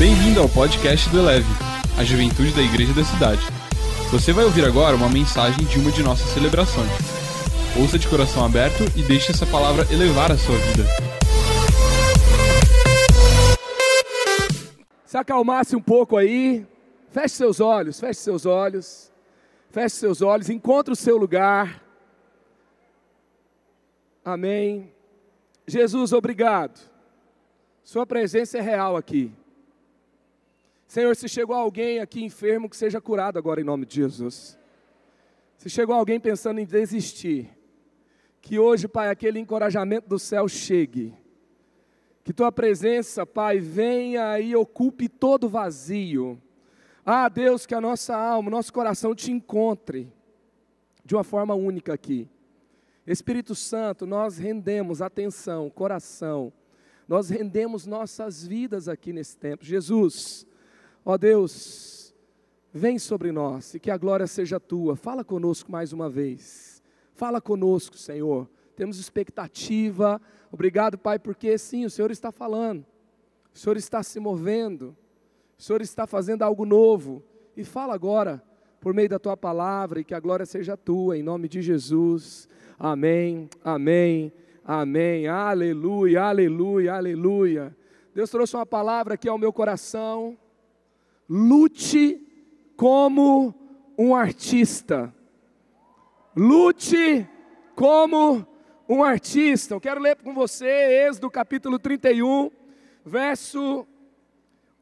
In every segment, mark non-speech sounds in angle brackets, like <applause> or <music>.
Bem-vindo ao podcast do Eleve, a juventude da igreja da cidade. Você vai ouvir agora uma mensagem de uma de nossas celebrações. Ouça de coração aberto e deixe essa palavra elevar a sua vida. Se acalmasse um pouco aí, feche seus olhos, feche seus olhos, feche seus olhos, encontre o seu lugar. Amém. Jesus, obrigado. Sua presença é real aqui. Senhor, se chegou alguém aqui enfermo, que seja curado agora em nome de Jesus. Se chegou alguém pensando em desistir, que hoje, Pai, aquele encorajamento do céu chegue. Que tua presença, Pai, venha e ocupe todo vazio. Ah, Deus, que a nossa alma, o nosso coração te encontre de uma forma única aqui. Espírito Santo, nós rendemos atenção, coração, nós rendemos nossas vidas aqui nesse tempo. Jesus, Ó Deus, vem sobre nós e que a glória seja tua. Fala conosco mais uma vez. Fala conosco, Senhor. Temos expectativa. Obrigado, Pai, porque sim, o Senhor está falando. O Senhor está se movendo. O Senhor está fazendo algo novo. E fala agora, por meio da tua palavra, e que a glória seja tua, em nome de Jesus. Amém, amém, amém. Aleluia, aleluia, aleluia. Deus trouxe uma palavra aqui ao meu coração lute como um artista. Lute como um artista. Eu quero ler com você Êxodo capítulo 31, verso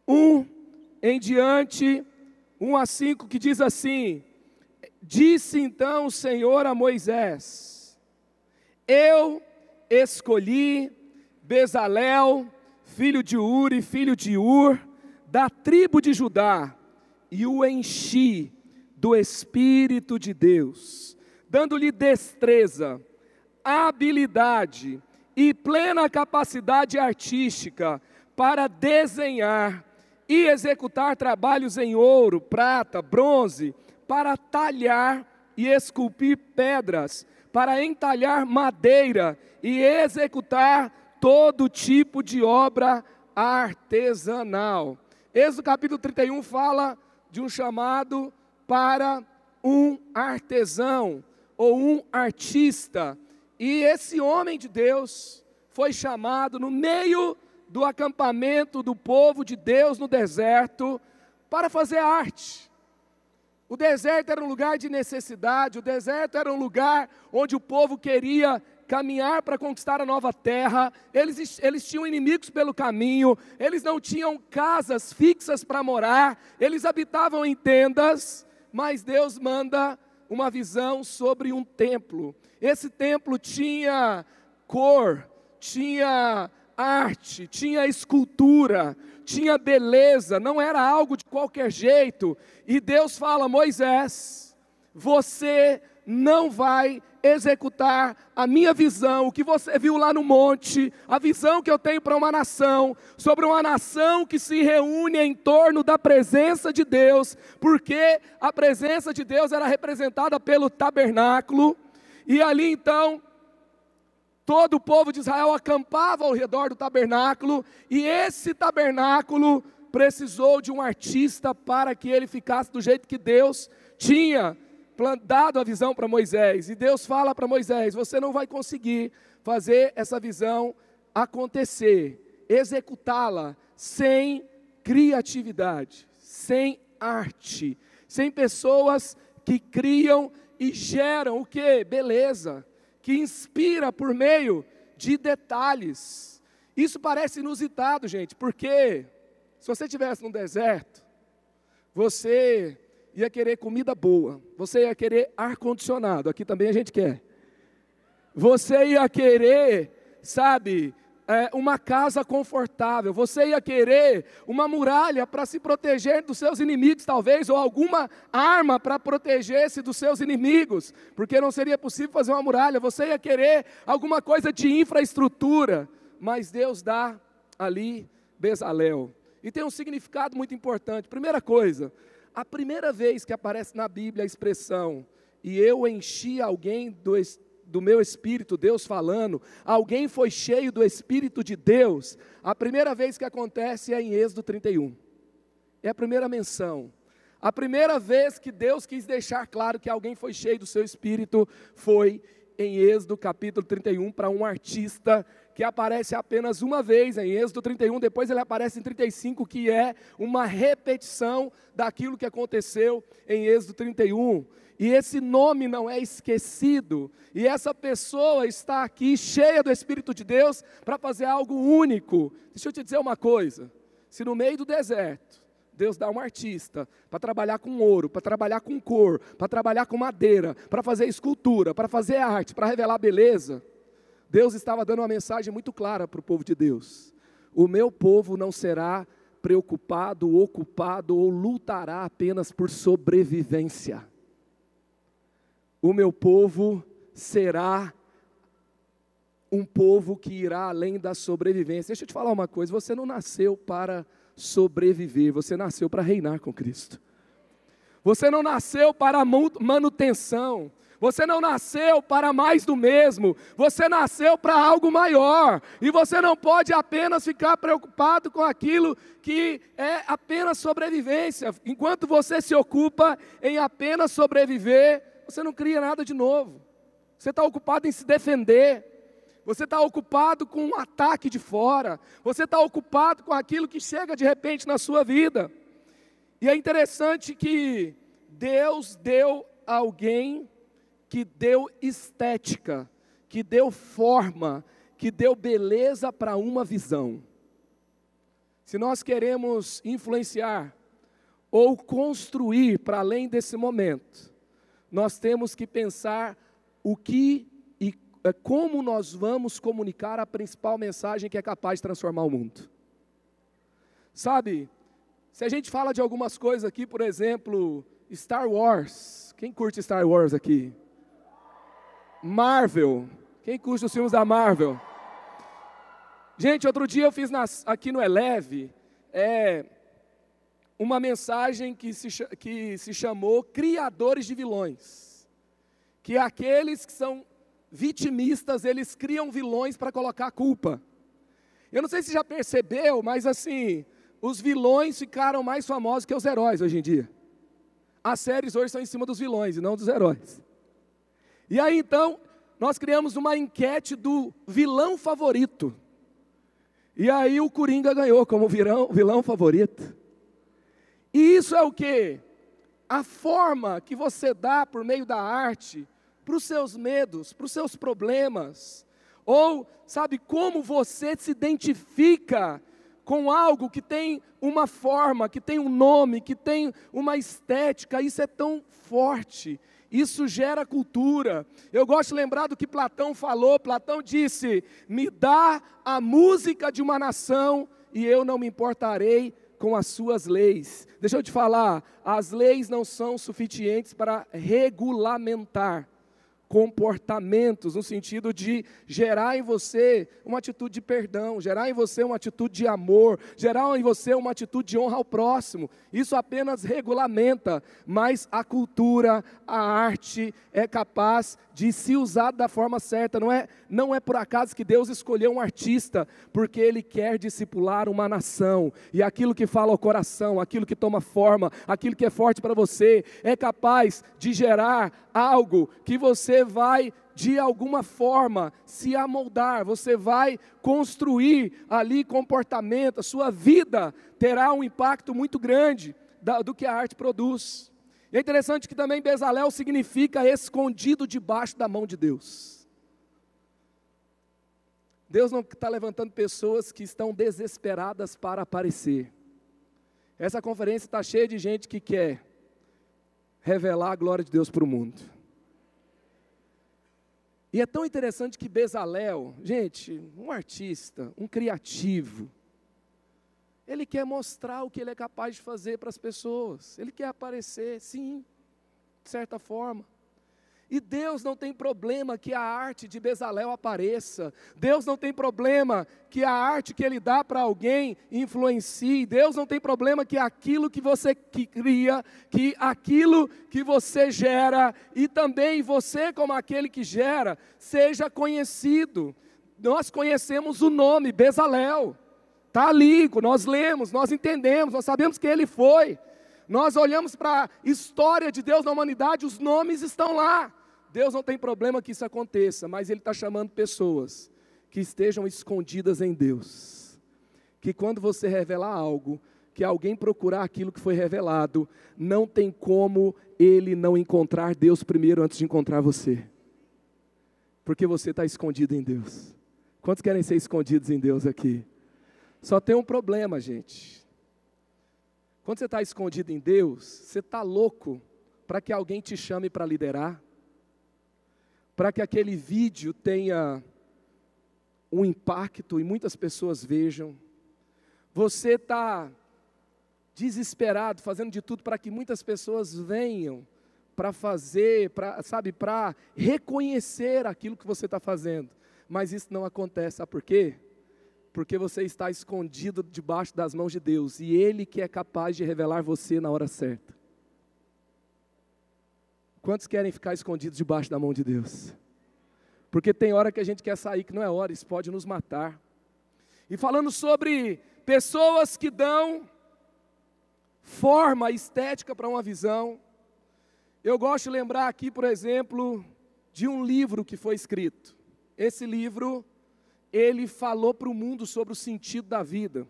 1 em diante, 1 a 5, que diz assim: Disse então o Senhor a Moisés: Eu escolhi Bezalel, filho de Uri, filho de Ur, da tribo de Judá e o enchi do Espírito de Deus, dando-lhe destreza, habilidade e plena capacidade artística para desenhar e executar trabalhos em ouro, prata, bronze, para talhar e esculpir pedras, para entalhar madeira e executar todo tipo de obra artesanal. Êxodo capítulo 31 fala de um chamado para um artesão ou um artista. E esse homem de Deus foi chamado no meio do acampamento do povo de Deus no deserto para fazer arte. O deserto era um lugar de necessidade, o deserto era um lugar onde o povo queria caminhar para conquistar a nova terra, eles, eles tinham inimigos pelo caminho, eles não tinham casas fixas para morar, eles habitavam em tendas, mas Deus manda uma visão sobre um templo. Esse templo tinha cor, tinha arte, tinha escultura, tinha beleza, não era algo de qualquer jeito. E Deus fala: Moisés, você não vai executar a minha visão, o que você viu lá no monte, a visão que eu tenho para uma nação, sobre uma nação que se reúne em torno da presença de Deus, porque a presença de Deus era representada pelo tabernáculo, e ali então todo o povo de Israel acampava ao redor do tabernáculo, e esse tabernáculo precisou de um artista para que ele ficasse do jeito que Deus tinha dado a visão para Moisés, e Deus fala para Moisés: você não vai conseguir fazer essa visão acontecer, executá-la sem criatividade, sem arte, sem pessoas que criam e geram o que? Beleza, que inspira por meio de detalhes. Isso parece inusitado, gente, porque se você estivesse no deserto, você ia querer comida boa, você ia querer ar-condicionado, aqui também a gente quer. Você ia querer, sabe, é, uma casa confortável, você ia querer uma muralha para se proteger dos seus inimigos, talvez, ou alguma arma para proteger-se dos seus inimigos, porque não seria possível fazer uma muralha, você ia querer alguma coisa de infraestrutura, mas Deus dá ali Bezalel. E tem um significado muito importante. Primeira coisa, a primeira vez que aparece na Bíblia a expressão, e eu enchi alguém do, do meu espírito, Deus falando, alguém foi cheio do espírito de Deus, a primeira vez que acontece é em Êxodo 31. É a primeira menção. A primeira vez que Deus quis deixar claro que alguém foi cheio do seu espírito foi em Êxodo capítulo 31 para um artista que aparece apenas uma vez em Êxodo 31, depois ele aparece em 35, que é uma repetição daquilo que aconteceu em Êxodo 31. E esse nome não é esquecido, e essa pessoa está aqui cheia do Espírito de Deus para fazer algo único. Deixa eu te dizer uma coisa: se no meio do deserto, Deus dá um artista para trabalhar com ouro, para trabalhar com cor, para trabalhar com madeira, para fazer escultura, para fazer arte, para revelar beleza. Deus estava dando uma mensagem muito clara para o povo de Deus: o meu povo não será preocupado, ocupado ou lutará apenas por sobrevivência. O meu povo será um povo que irá além da sobrevivência. Deixa eu te falar uma coisa: você não nasceu para sobreviver, você nasceu para reinar com Cristo. Você não nasceu para manutenção, você não nasceu para mais do mesmo, você nasceu para algo maior, e você não pode apenas ficar preocupado com aquilo que é apenas sobrevivência. Enquanto você se ocupa em apenas sobreviver, você não cria nada de novo, você está ocupado em se defender. Você está ocupado com um ataque de fora, você está ocupado com aquilo que chega de repente na sua vida. E é interessante que Deus deu a alguém que deu estética, que deu forma, que deu beleza para uma visão. Se nós queremos influenciar ou construir para além desse momento, nós temos que pensar o que e é, como nós vamos comunicar a principal mensagem que é capaz de transformar o mundo. Sabe, se a gente fala de algumas coisas aqui, por exemplo, Star Wars, quem curte Star Wars aqui? Marvel. Quem curte os filmes da Marvel? Gente, outro dia eu fiz nas, aqui no Eleve é, uma mensagem que se, que se chamou Criadores de Vilões. Que aqueles que são vitimistas, eles criam vilões para colocar a culpa. Eu não sei se já percebeu, mas assim, os vilões ficaram mais famosos que os heróis hoje em dia. As séries hoje são em cima dos vilões e não dos heróis. E aí então, nós criamos uma enquete do vilão favorito. E aí o Coringa ganhou como vilão, vilão favorito. E isso é o que? A forma que você dá por meio da arte para os seus medos, para os seus problemas. Ou, sabe, como você se identifica com algo que tem uma forma, que tem um nome, que tem uma estética, isso é tão forte. Isso gera cultura. Eu gosto de lembrar do que Platão falou. Platão disse: Me dá a música de uma nação e eu não me importarei com as suas leis. Deixa eu te falar, as leis não são suficientes para regulamentar comportamentos, no sentido de gerar em você uma atitude de perdão, gerar em você uma atitude de amor, gerar em você uma atitude de honra ao próximo. Isso apenas regulamenta, mas a cultura, a arte é capaz de se usar da forma certa. Não é, não é por acaso que Deus escolheu um artista, porque Ele quer discipular uma nação, e aquilo que fala ao coração, aquilo que toma forma, aquilo que é forte para você, é capaz de gerar algo que você vai de alguma forma se amoldar, você vai construir ali comportamento, a sua vida terá um impacto muito grande do que a arte produz. E é interessante que também Bezalel significa escondido debaixo da mão de Deus. Deus não está levantando pessoas que estão desesperadas para aparecer. Essa conferência está cheia de gente que quer revelar a glória de Deus para o mundo. E é tão interessante que Bezalel, gente, um artista, um criativo, ele quer mostrar o que ele é capaz de fazer para as pessoas. Ele quer aparecer, sim, de certa forma. E Deus não tem problema que a arte de Bezalel apareça. Deus não tem problema que a arte que ele dá para alguém influencie. Deus não tem problema que aquilo que você cria, que aquilo que você gera e também você como aquele que gera seja conhecido. Nós conhecemos o nome Bezalel. Está ali, nós lemos, nós entendemos, nós sabemos que ele foi. Nós olhamos para a história de Deus na humanidade, os nomes estão lá. Deus não tem problema que isso aconteça, mas Ele está chamando pessoas que estejam escondidas em Deus. Que quando você revelar algo, que alguém procurar aquilo que foi revelado, não tem como ele não encontrar Deus primeiro antes de encontrar você. Porque você está escondido em Deus. Quantos querem ser escondidos em Deus aqui? Só tem um problema, gente. Quando você está escondido em Deus, você está louco para que alguém te chame para liderar, para que aquele vídeo tenha um impacto e muitas pessoas vejam. Você está desesperado, fazendo de tudo para que muitas pessoas venham para fazer, para, sabe, para reconhecer aquilo que você está fazendo. Mas isso não acontece, sabe por quê? Porque você está escondido debaixo das mãos de Deus e Ele que é capaz de revelar você na hora certa. Quantos querem ficar escondidos debaixo da mão de Deus? Porque tem hora que a gente quer sair que não é hora, isso pode nos matar. E falando sobre pessoas que dão forma estética para uma visão. Eu gosto de lembrar aqui, por exemplo, de um livro que foi escrito. Esse livro, ele falou para o mundo sobre o sentido da vida.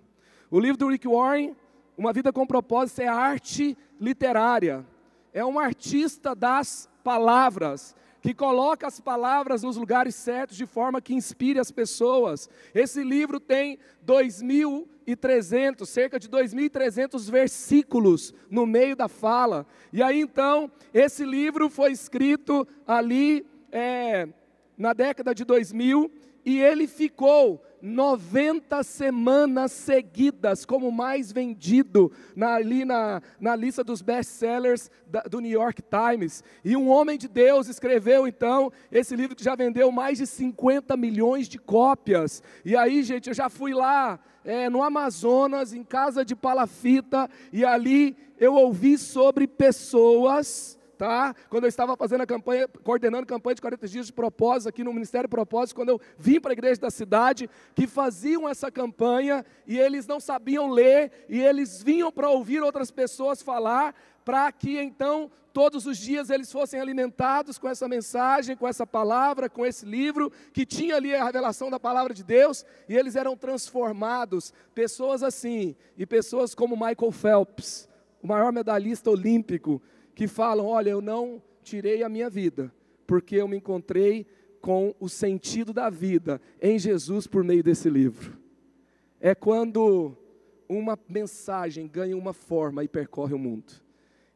O livro do Rick Warren, Uma Vida com Propósito, é arte literária. É um artista das palavras que coloca as palavras nos lugares certos de forma que inspire as pessoas. Esse livro tem 2.300, cerca de 2.300 versículos no meio da fala. E aí então, esse livro foi escrito ali é, na década de 2000 e ele ficou 90 semanas seguidas como mais vendido na, ali na, na lista dos best-sellers do New York Times. E um homem de Deus escreveu então esse livro que já vendeu mais de 50 milhões de cópias. E aí, gente, eu já fui lá é, no Amazonas, em casa de palafita, e ali eu ouvi sobre pessoas tá? Quando eu estava fazendo a campanha, coordenando a campanha de 40 dias de propósito aqui no Ministério Propósito, quando eu vim para a igreja da cidade, que faziam essa campanha e eles não sabiam ler e eles vinham para ouvir outras pessoas falar, para que então todos os dias eles fossem alimentados com essa mensagem, com essa palavra, com esse livro que tinha ali a revelação da palavra de Deus, e eles eram transformados, pessoas assim, e pessoas como Michael Phelps, o maior medalhista olímpico, que falam: olha, eu não tirei a minha vida, porque eu me encontrei com o sentido da vida em Jesus por meio desse livro. É quando uma mensagem ganha uma forma e percorre o mundo.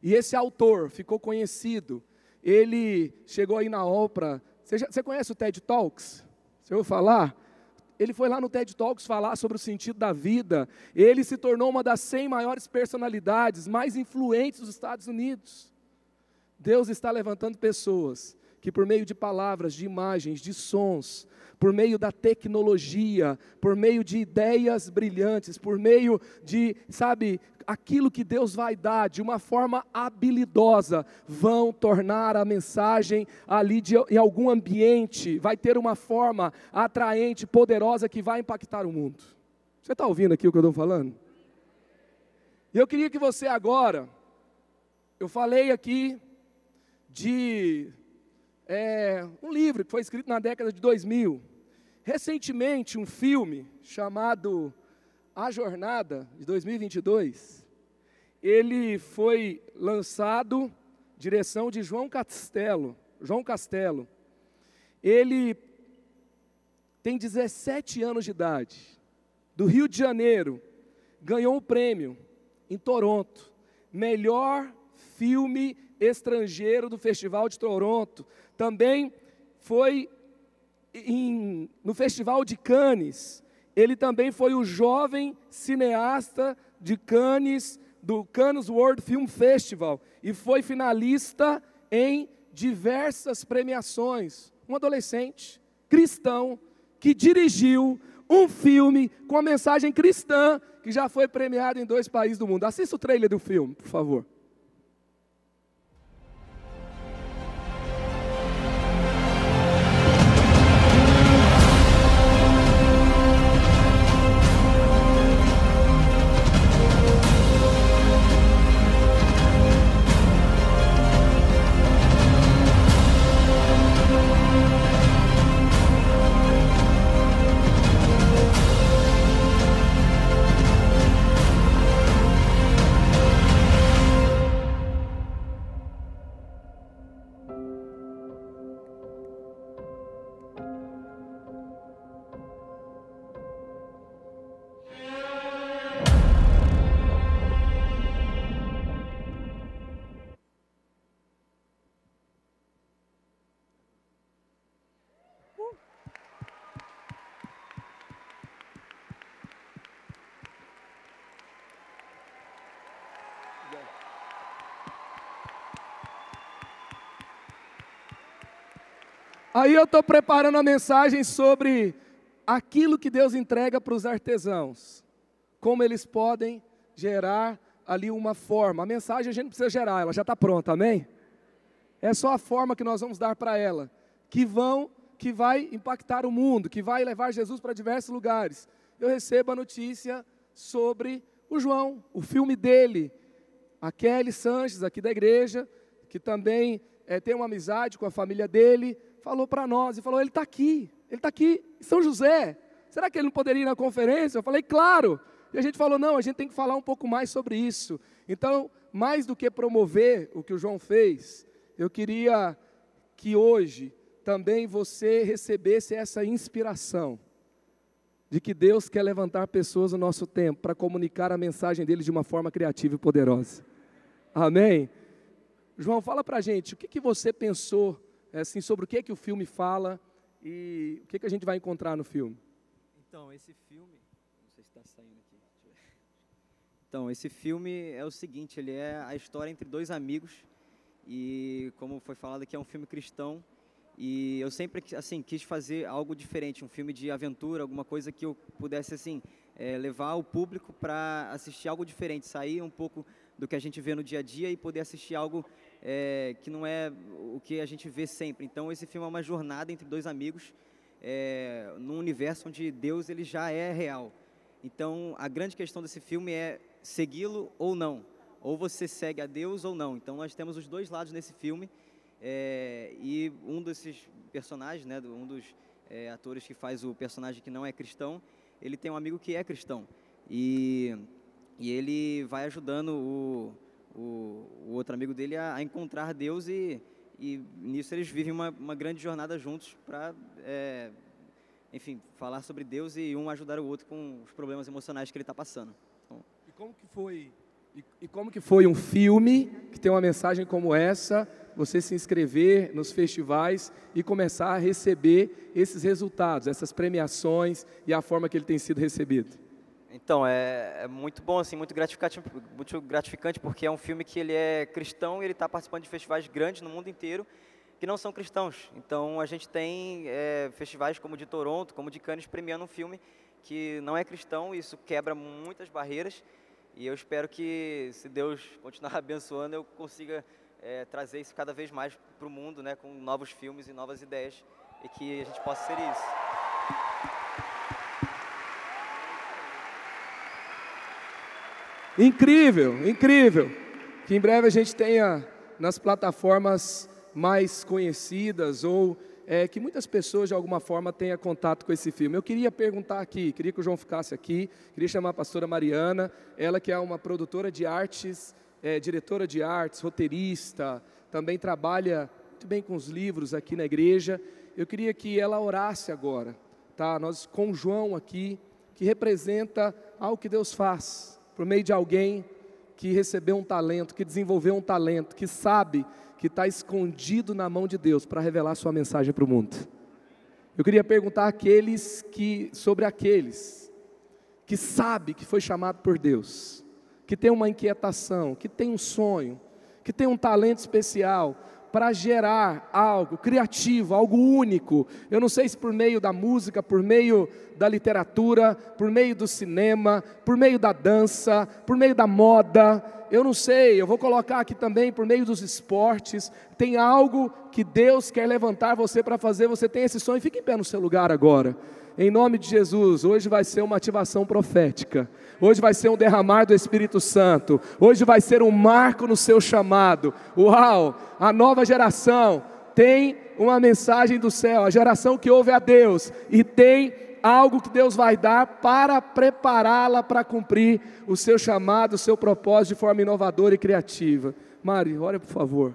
E esse autor ficou conhecido, ele chegou aí na Oprah. Você, você conhece o TED Talks? Você ouviu falar? Ele foi lá no TED Talks falar sobre o sentido da vida. Ele se tornou uma das 100 maiores personalidades mais influentes dos Estados Unidos. Deus está levantando pessoas que, por meio de palavras, de imagens, de sons, por meio da tecnologia, por meio de ideias brilhantes, por meio de, sabe, aquilo que Deus vai dar de uma forma habilidosa, vão tornar a mensagem ali de, em algum ambiente, vai ter uma forma atraente, poderosa que vai impactar o mundo. Você está ouvindo aqui o que eu estou falando? E eu queria que você agora, eu falei aqui de é, um livro que foi escrito na década de 2000. Recentemente, um filme chamado A Jornada, de 2022, ele foi lançado, direção de João Castelo. João Castelo. Ele tem 17 anos de idade, do Rio de Janeiro, ganhou um prêmio em Toronto, melhor filme estrangeiro do Festival de Toronto. Também foi em, no Festival de Cannes. Ele também foi o jovem cineasta de Cannes, do Cannes World Film Festival, e foi finalista em diversas premiações. Um adolescente cristão que dirigiu um filme com a mensagem cristã que já foi premiado em dois países do mundo. Assista o trailer do filme, por favor. Aí eu estou preparando a mensagem sobre aquilo que Deus entrega para os artesãos, como eles podem gerar ali uma forma. A mensagem a gente precisa gerar, ela já está pronta, amém? É só a forma que nós vamos dar para ela, que vão, que vai impactar o mundo, que vai levar Jesus para diversos lugares. Eu recebo a notícia sobre o João, o filme dele, a Kelly Sanches, aqui da igreja, que também é, tem uma amizade com a família dele, falou para nós e falou: ele está aqui, ele está aqui em São José. Será que ele não poderia ir na conferência? Eu falei: claro. E a gente falou: não, a gente tem que falar um pouco mais sobre isso. Então, mais do que promover o que o João fez, eu queria que hoje também você recebesse essa inspiração de que Deus quer levantar pessoas no nosso tempo para comunicar a mensagem dele de uma forma criativa e poderosa. Amém? João, fala para a gente, o que, que você pensou assim, sobre o que, que o filme fala e o que, que a gente vai encontrar no filme. Então, esse filme. Não sei se está saindo aqui. Então, esse filme é o seguinte: ele é a história entre dois amigos. E, como foi falado aqui, é um filme cristão. E eu sempre assim quis fazer algo diferente, um filme de aventura, alguma coisa que eu pudesse assim é, levar o público para assistir algo diferente, sair um pouco do que a gente vê no dia a dia e poder assistir algo é, que não é o que a gente vê sempre. Então esse filme é uma jornada entre dois amigos é, num universo onde Deus ele já é real. Então a grande questão desse filme é segui-lo ou não, ou você segue a Deus ou não. Então nós temos os dois lados nesse filme é, e um desses personagens, né, um dos é, atores que faz o personagem que não é cristão, ele tem um amigo que é cristão e, e ele vai ajudando o o, o outro amigo dele a, a, encontrar Deus e, e nisso eles vivem uma, uma grande jornada juntos para, é, enfim, falar sobre Deus e um ajudar o outro com os problemas emocionais que ele está passando. Então, e como que foi? E, e como que foi um filme que tem uma mensagem como essa? Você se inscrever nos festivais e começar a receber esses resultados, essas premiações e a forma que ele tem sido recebido. Então, é, é, muito bom, assim, muito gratificante, muito gratificante, porque é um filme que ele é cristão e ele está participando de festivais grandes no mundo inteiro que não são cristãos. Então, a gente tem é, festivais como de Toronto, como de Cannes, premiando um filme que não é cristão, e isso quebra muitas barreiras, e eu espero que, se Deus continuar <laughs> abençoando, eu consiga é, trazer isso cada vez mais para o mundo, né, com novos filmes e novas ideias, e que a gente possa ser isso. Incrível, incrível. Que em breve a gente tenha nas plataformas mais conhecidas ou é, que muitas pessoas de alguma forma tenham contato com esse filme. Eu queria perguntar aqui, queria que o João ficasse aqui, queria chamar a pastora Mariana, ela que é uma produtora de artes, é, diretora de artes, roteirista, também trabalha muito bem com os livros aqui na igreja. Eu queria que ela orasse agora, tá? Nós com o João aqui, que representa algo que Deus faz por meio de alguém que recebeu um talento, que desenvolveu um talento, que sabe que está escondido na mão de Deus para revelar sua mensagem para o mundo. Eu queria perguntar àqueles que, sobre aqueles que sabe que foi chamado por Deus, que tem uma inquietação, que tem um sonho, que tem um talento especial, para gerar algo criativo, algo único. Eu não sei se por meio da música, por meio da literatura, por meio do cinema, por meio da dança, por meio da moda. Eu não sei, eu vou colocar aqui também por meio dos esportes. Tem algo que Deus quer levantar você para fazer. Você tem esse sonho, fique em pé no seu lugar agora. Em nome de Jesus, hoje vai ser uma ativação profética. Hoje vai ser um derramar do Espírito Santo. Hoje vai ser um marco no seu chamado. Uau! A nova geração tem uma mensagem do céu, a geração que ouve a Deus e tem algo que Deus vai dar para prepará-la para cumprir o seu chamado, o seu propósito de forma inovadora e criativa. Mari, ore por favor.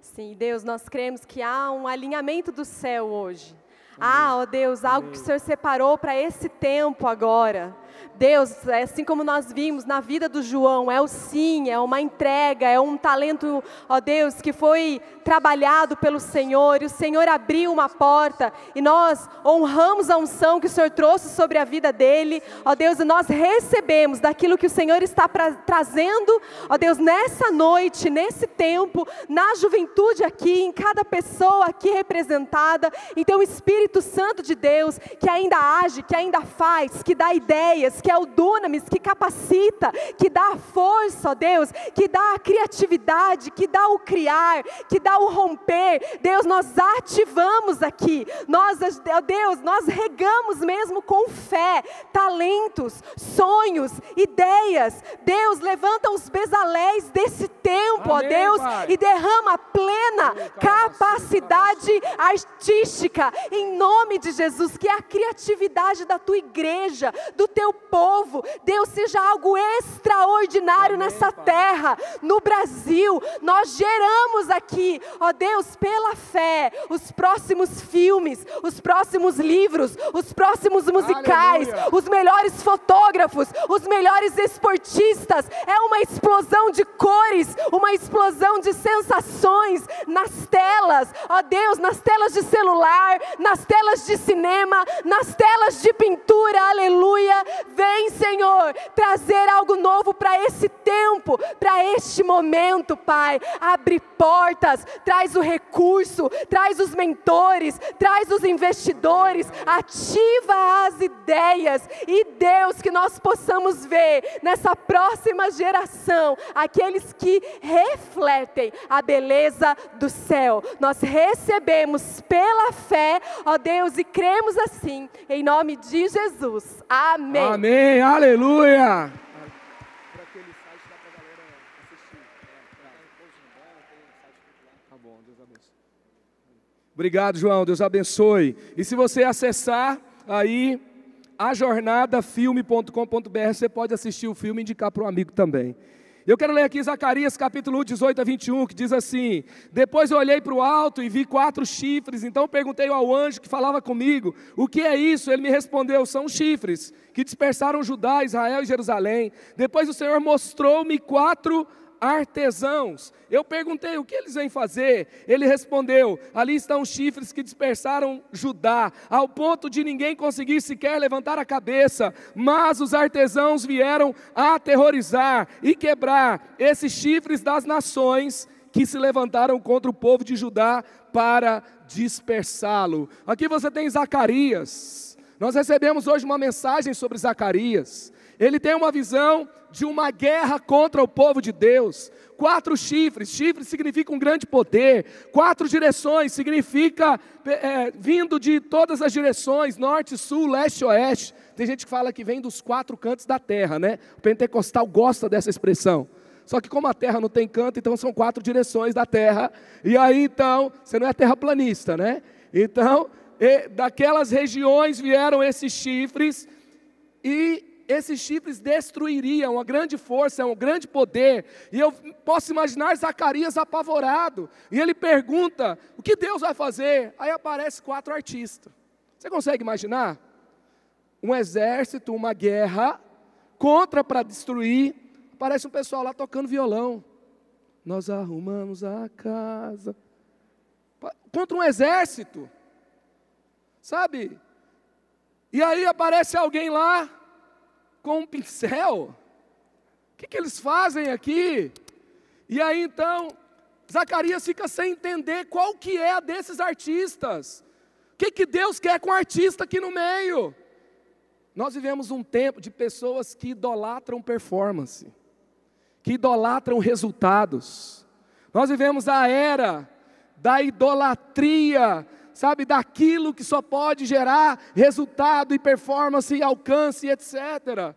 Sim, Deus, nós cremos que há um alinhamento do céu hoje. Ah, ó Deus, algo que o Senhor separou para esse tempo agora. Deus, é assim como nós vimos na vida do João, é o sim, é uma entrega, é um talento, ó Deus, que foi trabalhado pelo Senhor, e o Senhor abriu uma porta, e nós honramos a unção que o Senhor trouxe sobre a vida dele, ó Deus, e nós recebemos daquilo que o Senhor está pra, trazendo, ó Deus, nessa noite, nesse tempo, na juventude aqui, em cada pessoa aqui representada, então o Espírito Santo de Deus, que ainda age, que ainda faz, que dá ideias, que é o dunamis, que capacita, que dá a força, ó Deus, que dá a criatividade, que dá o criar, que dá o romper. Deus, nós ativamos aqui. Nós, ó Deus, nós regamos mesmo com fé, talentos, sonhos, ideias. Deus, levanta os besaléis desse tempo, Amém, ó Deus, pai. e derrama plena capacidade artística em nome de Jesus, que é a criatividade da tua igreja, do teu povo. Deus, seja algo extraordinário Amém, nessa pai. terra, no Brasil. Nós geramos aqui ó Deus, pela fé, os próximos filmes, os próximos livros, os próximos musicais, Aleluia. os melhores fotógrafos, os melhores esportistas. É uma explosão de cores, uma explosão de sensações nas telas, ó Deus, nas telas de celular, nas telas de cinema, nas telas de pintura. Aleluia. Vem, Senhor, trazer algo novo para esse tempo, para este momento, Pai. Abre portas, traz o recurso, traz os mentores, traz os investidores, ativa as ideias e Deus que nós possamos ver nessa próxima geração aqueles que refletem a beleza do céu. Nós recebemos pela fé, ó Deus, e cremos assim, em nome de Jesus. Amém. Amém. Aleluia. Obrigado, João. Deus abençoe. E se você acessar aí ajornadafilme.com.br, você pode assistir o filme e indicar para um amigo também. Eu quero ler aqui Zacarias capítulo 1, 18 a 21, que diz assim: Depois eu olhei para o alto e vi quatro chifres, então perguntei ao anjo que falava comigo: O que é isso? Ele me respondeu: São chifres que dispersaram Judá, Israel e Jerusalém. Depois o Senhor mostrou-me quatro artesãos. Eu perguntei o que eles vêm fazer. Ele respondeu: ali estão os chifres que dispersaram Judá, ao ponto de ninguém conseguir sequer levantar a cabeça. Mas os artesãos vieram aterrorizar e quebrar esses chifres das nações que se levantaram contra o povo de Judá para dispersá-lo. Aqui você tem Zacarias. Nós recebemos hoje uma mensagem sobre Zacarias. Ele tem uma visão de uma guerra contra o povo de Deus. Quatro chifres, chifres significa um grande poder. Quatro direções significa é, vindo de todas as direções, norte, sul, leste, oeste. Tem gente que fala que vem dos quatro cantos da terra, né? O pentecostal gosta dessa expressão. Só que como a terra não tem canto, então são quatro direções da terra. E aí então, você não é terraplanista, né? Então, daquelas regiões vieram esses chifres e esses chifres destruiriam uma grande força, um grande poder. E eu posso imaginar Zacarias apavorado. E ele pergunta: o que Deus vai fazer? Aí aparece quatro artistas. Você consegue imaginar? Um exército, uma guerra, contra para destruir. Aparece um pessoal lá tocando violão. Nós arrumamos a casa. Contra um exército. Sabe? E aí aparece alguém lá com um pincel. O que, que eles fazem aqui? E aí então, Zacarias fica sem entender qual que é a desses artistas. O que, que Deus quer com o artista aqui no meio? Nós vivemos um tempo de pessoas que idolatram performance, que idolatram resultados. Nós vivemos a era da idolatria sabe, daquilo que só pode gerar resultado e performance e alcance, etc.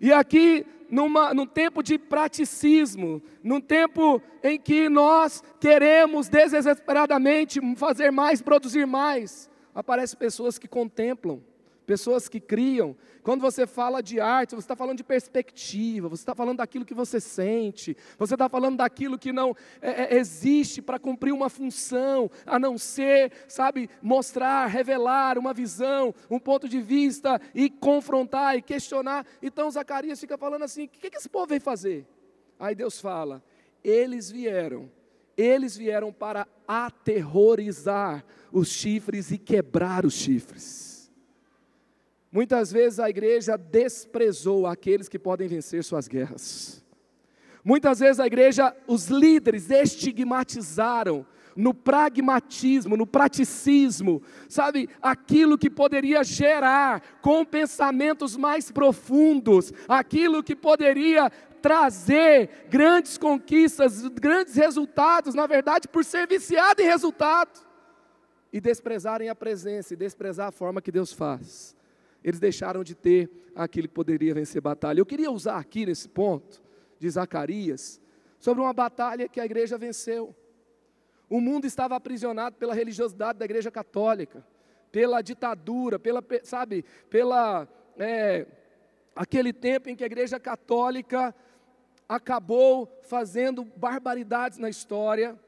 E aqui, numa, num tempo de praticismo, num tempo em que nós queremos desesperadamente fazer mais, produzir mais, aparecem pessoas que contemplam, pessoas que criam. Quando você fala de arte, você está falando de perspectiva, você está falando daquilo que você sente, você está falando daquilo que não é, é, existe para cumprir uma função, a não ser, sabe, mostrar, revelar uma visão, um ponto de vista e confrontar e questionar. Então Zacarias fica falando assim: o que, que esse povo veio fazer? Aí Deus fala: eles vieram eles vieram para aterrorizar os chifres e quebrar os chifres. Muitas vezes a igreja desprezou aqueles que podem vencer suas guerras. Muitas vezes a igreja, os líderes estigmatizaram no pragmatismo, no praticismo, sabe, aquilo que poderia gerar com pensamentos mais profundos, aquilo que poderia trazer grandes conquistas, grandes resultados, na verdade, por ser viciado em resultado, e desprezarem a presença, e desprezar a forma que Deus faz. Eles deixaram de ter aquilo que poderia vencer batalha. Eu queria usar aqui nesse ponto de Zacarias, sobre uma batalha que a igreja venceu. O mundo estava aprisionado pela religiosidade da igreja católica, pela ditadura, pela, sabe, pela é, aquele tempo em que a igreja católica acabou fazendo barbaridades na história.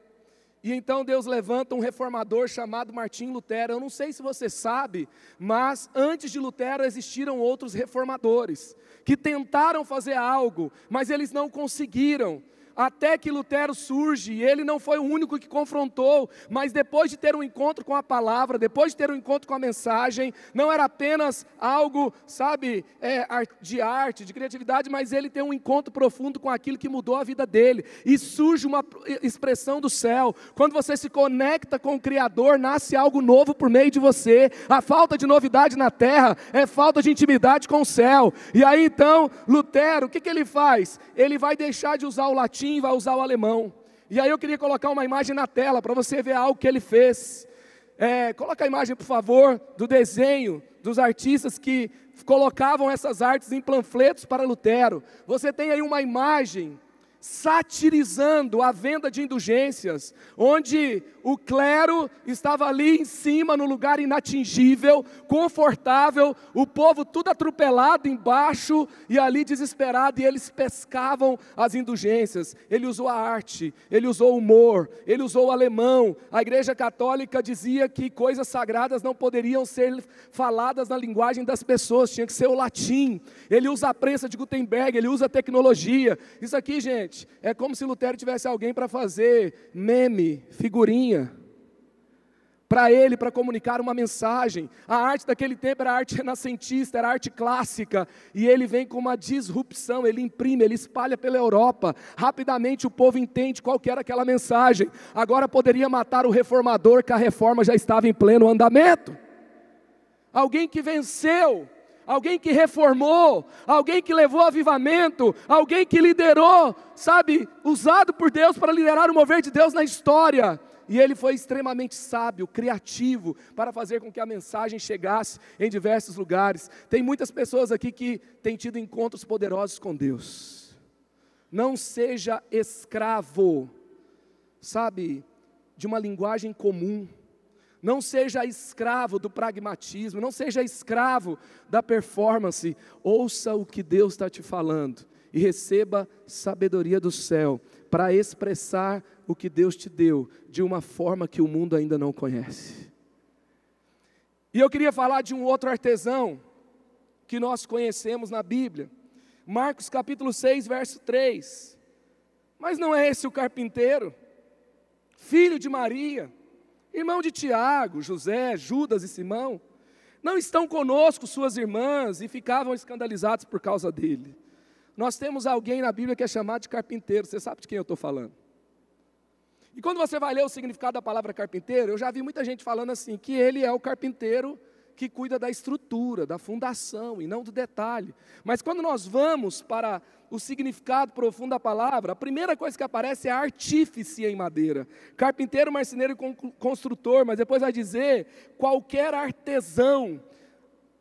E então Deus levanta um reformador chamado Martim Lutero. Eu não sei se você sabe, mas antes de Lutero existiram outros reformadores que tentaram fazer algo, mas eles não conseguiram até que Lutero surge, e ele não foi o único que confrontou, mas depois de ter um encontro com a palavra, depois de ter um encontro com a mensagem, não era apenas algo, sabe, é, de arte, de criatividade, mas ele tem um encontro profundo com aquilo que mudou a vida dele, e surge uma expressão do céu. Quando você se conecta com o Criador, nasce algo novo por meio de você. A falta de novidade na terra é falta de intimidade com o céu. E aí então, Lutero, o que, que ele faz? Ele vai deixar de usar o latim latim vai usar o alemão. E aí eu queria colocar uma imagem na tela para você ver algo que ele fez. É, coloca a imagem, por favor, do desenho dos artistas que colocavam essas artes em panfletos para Lutero. Você tem aí uma imagem satirizando a venda de indulgências, onde o clero estava ali em cima, no lugar inatingível, confortável, o povo tudo atropelado embaixo e ali desesperado, e eles pescavam as indulgências. Ele usou a arte, ele usou o humor, ele usou o alemão. A Igreja Católica dizia que coisas sagradas não poderiam ser faladas na linguagem das pessoas, tinha que ser o latim. Ele usa a prensa de Gutenberg, ele usa a tecnologia. Isso aqui, gente, é como se Lutero tivesse alguém para fazer meme, figurinha para ele, para comunicar uma mensagem. A arte daquele tempo era arte renascentista, era arte clássica, e ele vem com uma disrupção, ele imprime, ele espalha pela Europa. Rapidamente o povo entende qual era aquela mensagem. Agora poderia matar o reformador, que a reforma já estava em pleno andamento. Alguém que venceu, alguém que reformou, alguém que levou avivamento, alguém que liderou, sabe, usado por Deus para liderar o mover de Deus na história. E ele foi extremamente sábio, criativo, para fazer com que a mensagem chegasse em diversos lugares. Tem muitas pessoas aqui que têm tido encontros poderosos com Deus. Não seja escravo, sabe, de uma linguagem comum. Não seja escravo do pragmatismo, não seja escravo da performance. Ouça o que Deus está te falando e receba sabedoria do céu para expressar o que Deus te deu de uma forma que o mundo ainda não conhece. E eu queria falar de um outro artesão que nós conhecemos na Bíblia, Marcos capítulo 6, verso 3. Mas não é esse o carpinteiro, filho de Maria, irmão de Tiago, José, Judas e Simão? Não estão conosco suas irmãs e ficavam escandalizados por causa dele. Nós temos alguém na Bíblia que é chamado de carpinteiro, você sabe de quem eu estou falando? E quando você vai ler o significado da palavra carpinteiro, eu já vi muita gente falando assim, que ele é o carpinteiro que cuida da estrutura, da fundação e não do detalhe. Mas quando nós vamos para o significado profundo da palavra, a primeira coisa que aparece é artífice em madeira. Carpinteiro, marceneiro e construtor, mas depois vai dizer qualquer artesão.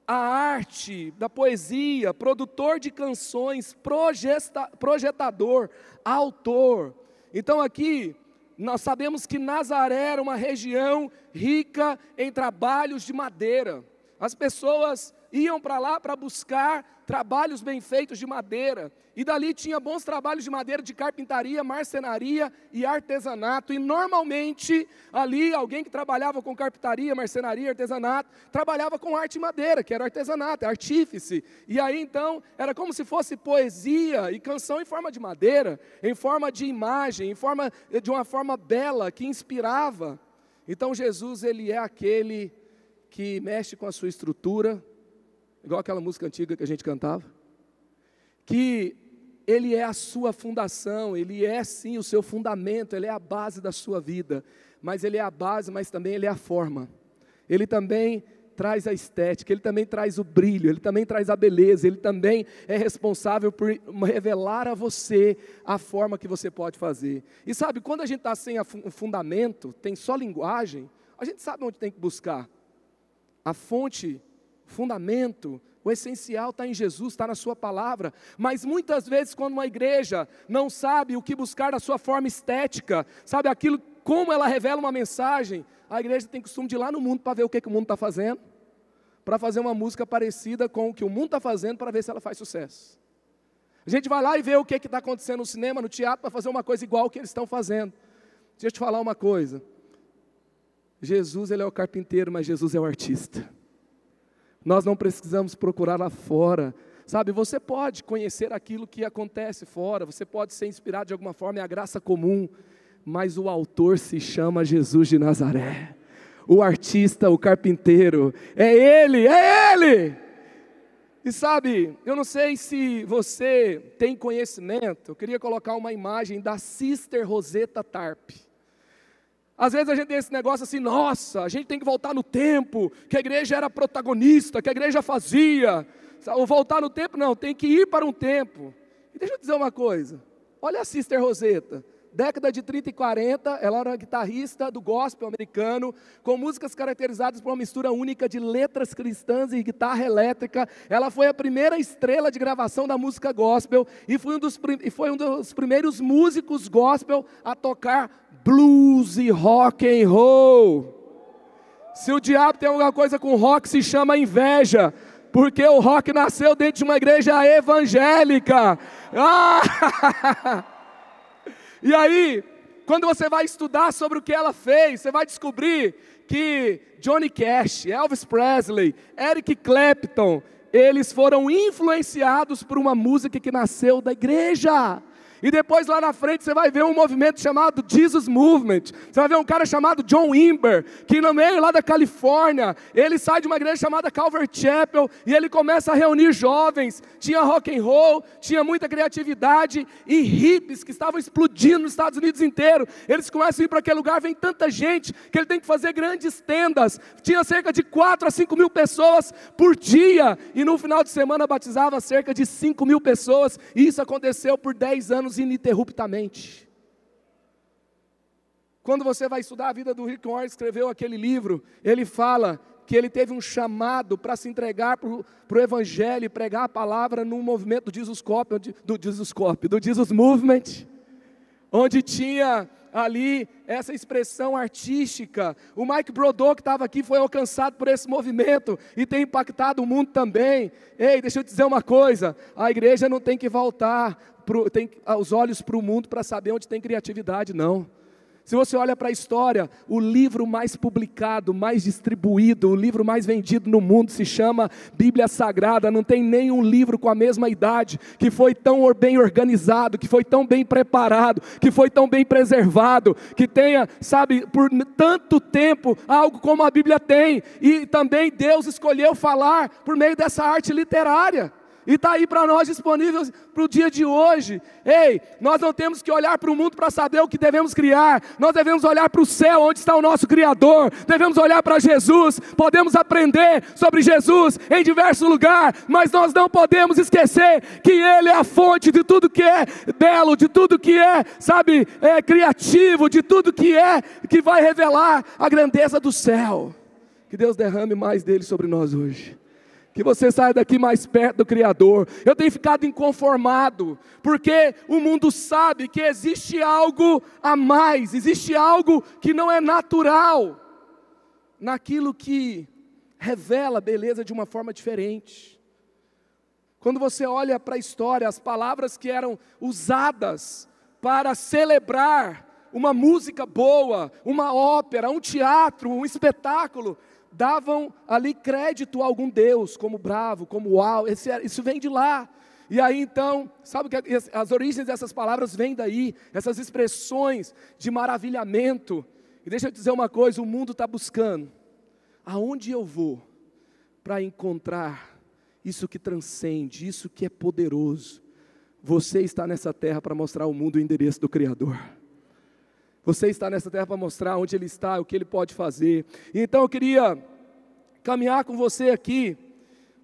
A arte da poesia, produtor de canções, projeta, projetador, autor. Então aqui nós sabemos que Nazaré era uma região rica em trabalhos de madeira. As pessoas iam para lá para buscar trabalhos bem feitos de madeira. E dali tinha bons trabalhos de madeira de carpintaria, marcenaria e artesanato. E normalmente ali alguém que trabalhava com carpintaria, marcenaria, artesanato, trabalhava com arte e madeira, que era artesanato, artífice. E aí então era como se fosse poesia e canção em forma de madeira, em forma de imagem, em forma de uma forma bela que inspirava. Então Jesus ele é aquele que mexe com a sua estrutura, igual aquela música antiga que a gente cantava, que ele é a sua fundação, ele é sim o seu fundamento, ele é a base da sua vida, mas ele é a base, mas também ele é a forma. Ele também traz a estética, ele também traz o brilho, ele também traz a beleza, ele também é responsável por revelar a você a forma que você pode fazer. E sabe, quando a gente está sem o fundamento, tem só linguagem, a gente sabe onde tem que buscar. A fonte fundamento, o essencial está em Jesus, está na Sua palavra. Mas muitas vezes, quando uma igreja não sabe o que buscar da sua forma estética, sabe aquilo, como ela revela uma mensagem, a igreja tem costume de ir lá no mundo para ver o que, que o mundo está fazendo, para fazer uma música parecida com o que o mundo está fazendo, para ver se ela faz sucesso. A gente vai lá e vê o que está acontecendo no cinema, no teatro, para fazer uma coisa igual ao que eles estão fazendo. Deixa eu te falar uma coisa. Jesus ele é o carpinteiro, mas Jesus é o artista. Nós não precisamos procurar lá fora. Sabe, você pode conhecer aquilo que acontece fora, você pode ser inspirado de alguma forma, é a graça comum, mas o autor se chama Jesus de Nazaré. O artista, o carpinteiro, é ele, é ele. E sabe, eu não sei se você tem conhecimento, eu queria colocar uma imagem da Sister Rosetta Tarp. Às vezes a gente tem esse negócio assim, nossa, a gente tem que voltar no tempo, que a igreja era protagonista, que a igreja fazia. Ou voltar no tempo, não, tem que ir para um tempo. E deixa eu dizer uma coisa, olha a Sister Rosetta, década de 30 e 40, ela era guitarrista do gospel americano, com músicas caracterizadas por uma mistura única de letras cristãs e guitarra elétrica. Ela foi a primeira estrela de gravação da música gospel e foi um dos, e foi um dos primeiros músicos gospel a tocar blues e rock and roll. Se o diabo tem alguma coisa com rock, se chama inveja porque o rock nasceu dentro de uma igreja evangélica. Ah! <laughs> E aí, quando você vai estudar sobre o que ela fez, você vai descobrir que Johnny Cash, Elvis Presley, Eric Clapton, eles foram influenciados por uma música que nasceu da igreja. E depois lá na frente você vai ver um movimento chamado Jesus Movement. Você vai ver um cara chamado John Wimber, que no meio lá da Califórnia, ele sai de uma igreja chamada Calvary Chapel e ele começa a reunir jovens. Tinha rock and roll, tinha muita criatividade e hippies que estavam explodindo nos Estados Unidos inteiro. Eles começam a ir para aquele lugar, vem tanta gente que ele tem que fazer grandes tendas. Tinha cerca de 4 a 5 mil pessoas por dia e no final de semana batizava cerca de 5 mil pessoas. E isso aconteceu por 10 anos ininterruptamente. Quando você vai estudar a vida do Rick Warren, escreveu aquele livro, ele fala que ele teve um chamado para se entregar para o Evangelho e pregar a palavra num movimento do Jesus Cop, do Jesus Cop, do Jesus Movement, onde tinha ali essa expressão artística. O Mike Brodou, que estava aqui, foi alcançado por esse movimento e tem impactado o mundo também. Ei, deixa eu te dizer uma coisa: a igreja não tem que voltar pro, tem os olhos para o mundo para saber onde tem criatividade, não. Se você olha para a história, o livro mais publicado, mais distribuído, o livro mais vendido no mundo se chama Bíblia Sagrada. Não tem nenhum livro com a mesma idade que foi tão bem organizado, que foi tão bem preparado, que foi tão bem preservado, que tenha, sabe, por tanto tempo algo como a Bíblia tem. E também Deus escolheu falar por meio dessa arte literária e está aí para nós disponível para o dia de hoje. Ei, nós não temos que olhar para o mundo para saber o que devemos criar, nós devemos olhar para o céu, onde está o nosso Criador, devemos olhar para Jesus, podemos aprender sobre Jesus em diversos lugares, mas nós não podemos esquecer que Ele é a fonte de tudo que é belo, de tudo que é, sabe, é, criativo, de tudo que é, que vai revelar a grandeza do céu. Que Deus derrame mais dele sobre nós hoje que você saia daqui mais perto do Criador. Eu tenho ficado inconformado, porque o mundo sabe que existe algo a mais, existe algo que não é natural naquilo que revela beleza de uma forma diferente. Quando você olha para a história, as palavras que eram usadas para celebrar uma música boa, uma ópera, um teatro, um espetáculo, davam ali crédito a algum Deus, como bravo, como uau, esse, isso vem de lá. E aí então, sabe que as origens dessas palavras vêm daí, essas expressões de maravilhamento. E deixa eu te dizer uma coisa: o mundo está buscando, aonde eu vou para encontrar isso que transcende, isso que é poderoso. Você está nessa terra para mostrar ao mundo o endereço do Criador. Você está nessa terra para mostrar onde Ele está, o que Ele pode fazer. Então eu queria caminhar com você aqui.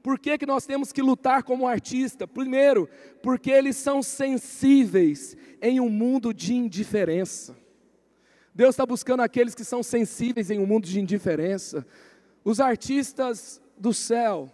Por que, que nós temos que lutar como artista? Primeiro, porque eles são sensíveis em um mundo de indiferença. Deus está buscando aqueles que são sensíveis em um mundo de indiferença. Os artistas do céu,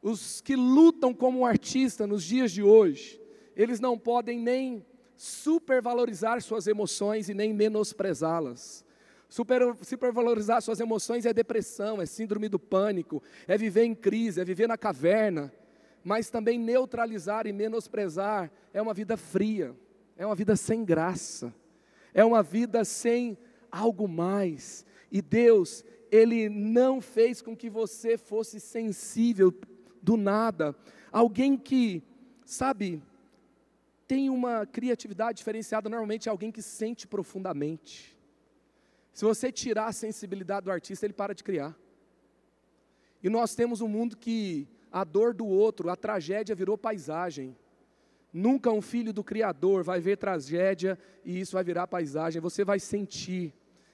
os que lutam como artista nos dias de hoje, eles não podem nem supervalorizar suas emoções e nem menosprezá-las. Super, supervalorizar suas emoções é depressão, é síndrome do pânico, é viver em crise, é viver na caverna. Mas também neutralizar e menosprezar é uma vida fria, é uma vida sem graça, é uma vida sem algo mais. E Deus, Ele não fez com que você fosse sensível do nada. Alguém que, sabe, tem uma criatividade diferenciada, normalmente é alguém que sente profundamente. Se você tirar a sensibilidade do artista, ele para de criar. E nós temos um mundo que a dor do outro, a tragédia virou paisagem. Nunca um filho do Criador vai ver tragédia e isso vai virar paisagem. Você vai sentir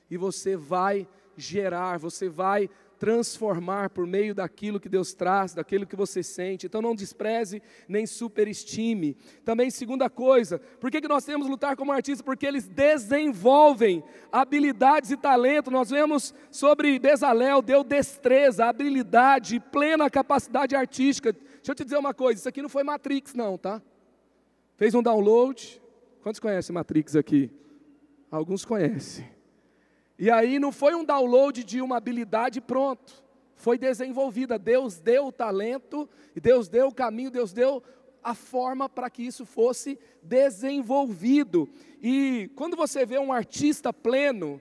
e você vai gerar, você vai transformar por meio daquilo que Deus traz, daquilo que você sente. Então não despreze nem superestime. Também, segunda coisa, por que, que nós temos que lutar como artistas? Porque eles desenvolvem habilidades e talento. Nós vemos sobre Bezalel, deu destreza, habilidade, plena capacidade artística. Deixa eu te dizer uma coisa, isso aqui não foi Matrix não, tá? Fez um download. Quantos conhecem Matrix aqui? Alguns conhecem. E aí não foi um download de uma habilidade pronto. Foi desenvolvida. Deus deu o talento, Deus deu o caminho, Deus deu a forma para que isso fosse desenvolvido. E quando você vê um artista pleno,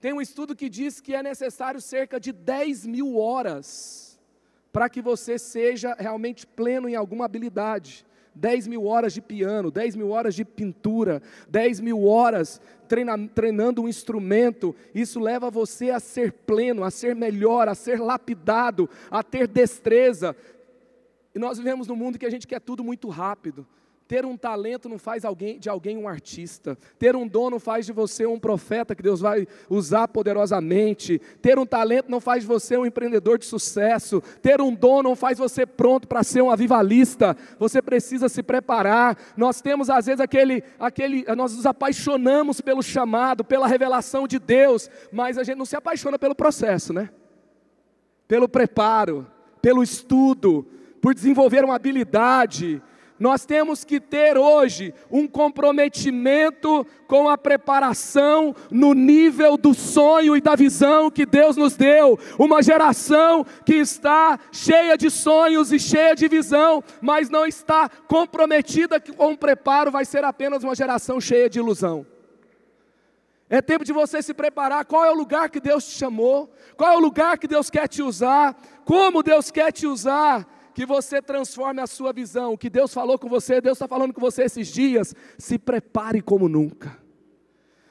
tem um estudo que diz que é necessário cerca de 10 mil horas para que você seja realmente pleno em alguma habilidade. 10 mil horas de piano, 10 mil horas de pintura, 10 mil horas treina, treinando um instrumento, isso leva você a ser pleno, a ser melhor, a ser lapidado, a ter destreza. E nós vivemos num mundo que a gente quer tudo muito rápido. Ter um talento não faz alguém, de alguém um artista. Ter um dom não faz de você um profeta que Deus vai usar poderosamente. Ter um talento não faz de você um empreendedor de sucesso. Ter um dom não faz você pronto para ser um avivalista. Você precisa se preparar. Nós temos às vezes aquele, aquele, nós nos apaixonamos pelo chamado, pela revelação de Deus, mas a gente não se apaixona pelo processo, né? Pelo preparo, pelo estudo, por desenvolver uma habilidade nós temos que ter hoje um comprometimento com a preparação no nível do sonho e da visão que Deus nos deu. Uma geração que está cheia de sonhos e cheia de visão, mas não está comprometida com o preparo, vai ser apenas uma geração cheia de ilusão. É tempo de você se preparar. Qual é o lugar que Deus te chamou? Qual é o lugar que Deus quer te usar? Como Deus quer te usar? Que você transforme a sua visão. O que Deus falou com você, Deus está falando com você esses dias. Se prepare como nunca.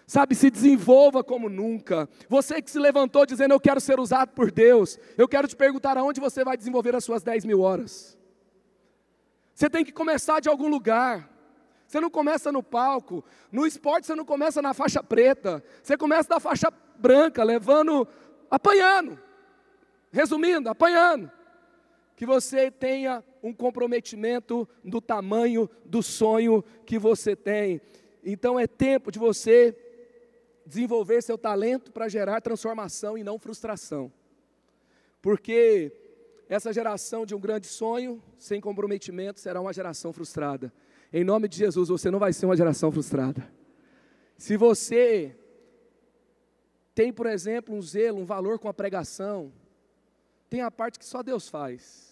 Sabe, se desenvolva como nunca. Você que se levantou dizendo, Eu quero ser usado por Deus. Eu quero te perguntar aonde você vai desenvolver as suas 10 mil horas. Você tem que começar de algum lugar. Você não começa no palco. No esporte você não começa na faixa preta. Você começa da faixa branca, levando, apanhando. Resumindo, apanhando que você tenha um comprometimento do tamanho do sonho que você tem. Então é tempo de você desenvolver seu talento para gerar transformação e não frustração. Porque essa geração de um grande sonho, sem comprometimento, será uma geração frustrada. Em nome de Jesus, você não vai ser uma geração frustrada. Se você tem, por exemplo, um zelo, um valor com a pregação, tem a parte que só Deus faz,